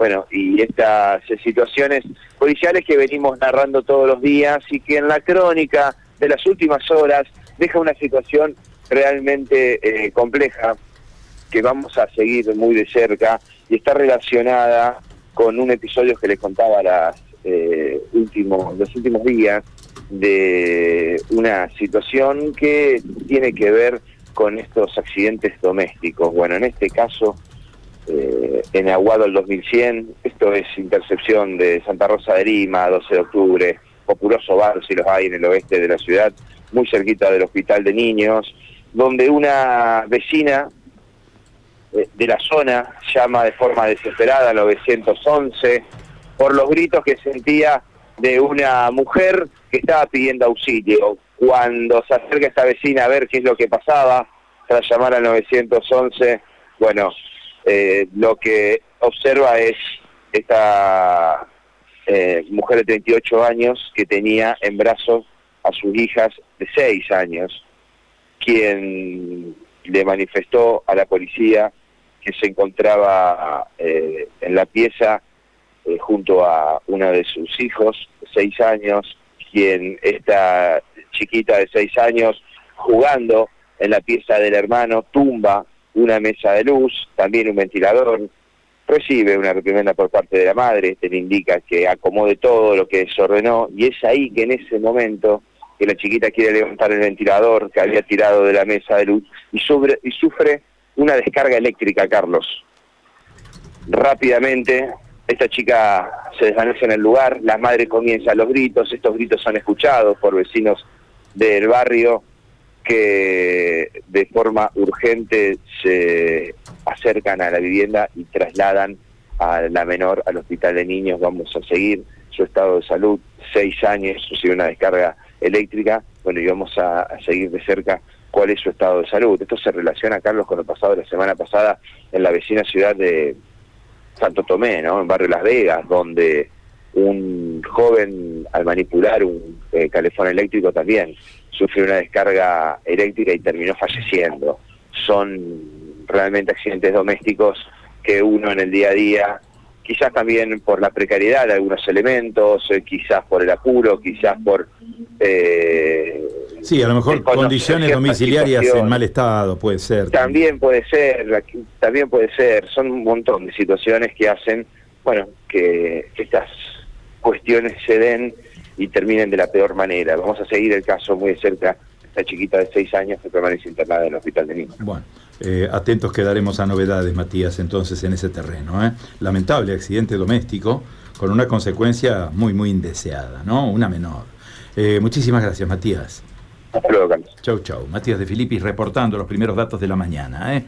Bueno, y estas situaciones policiales que venimos narrando todos los días y que en la crónica de las últimas horas deja una situación realmente eh, compleja que vamos a seguir muy de cerca y está relacionada con un episodio que les contaba las, eh, últimos, los últimos días de una situación que tiene que ver con estos accidentes domésticos. Bueno, en este caso eh, en Aguado el 2100, esto es intercepción de Santa Rosa de Lima, 12 de octubre, populoso bar, si los hay en el oeste de la ciudad, muy cerquita del hospital de niños, donde una vecina eh, de la zona llama de forma desesperada al 911 por los gritos que sentía de una mujer que estaba pidiendo auxilio. Cuando se acerca esta vecina a ver qué es lo que pasaba, tras llamar al 911, bueno, eh, lo que observa es esta eh, mujer de 38 años que tenía en brazos a sus hijas de 6 años, quien le manifestó a la policía que se encontraba eh, en la pieza junto a una de sus hijos de 6 años, quien esta chiquita de 6 años jugando en la pieza del hermano tumba una mesa de luz, también un ventilador, recibe una reprimenda por parte de la madre, te le indica que acomode todo lo que desordenó, y es ahí que en ese momento que la chiquita quiere levantar el ventilador que había tirado de la mesa de luz y, y sufre una descarga eléctrica, Carlos. Rápidamente, esta chica se desvanece en el lugar, la madre comienza los gritos, estos gritos son escuchados por vecinos del barrio que de forma urgente se acercan a la vivienda y trasladan a la menor al hospital de niños. Vamos a seguir su estado de salud, seis años, recibe una descarga eléctrica, bueno, y vamos a, seguir de cerca cuál es su estado de salud. Esto se relaciona, Carlos, con lo pasado la semana pasada en la vecina ciudad de Santo Tomé, ¿no? En barrio Las Vegas, donde un joven al manipular un eh, calefón eléctrico también sufrió una descarga eléctrica y terminó falleciendo. Son realmente accidentes domésticos que uno en el día a día, quizás también por la precariedad de algunos elementos, eh, quizás por el apuro, quizás por... Eh, sí, a lo mejor condiciones domiciliarias en mal estado, puede ser. También puede ser, también puede ser. Son un montón de situaciones que hacen, bueno, que estas cuestiones se den y terminen de la peor manera. Vamos a seguir el caso muy de cerca. Esta chiquita de seis años que permanece internada en el hospital de niños. Bueno, eh, atentos quedaremos a novedades, Matías, entonces en ese terreno. ¿eh? Lamentable accidente doméstico con una consecuencia muy, muy indeseada, ¿no? Una menor. Eh, muchísimas gracias, Matías. Hasta luego, Carlos. Chau, chau. Matías de Filippi reportando los primeros datos de la mañana. ¿eh?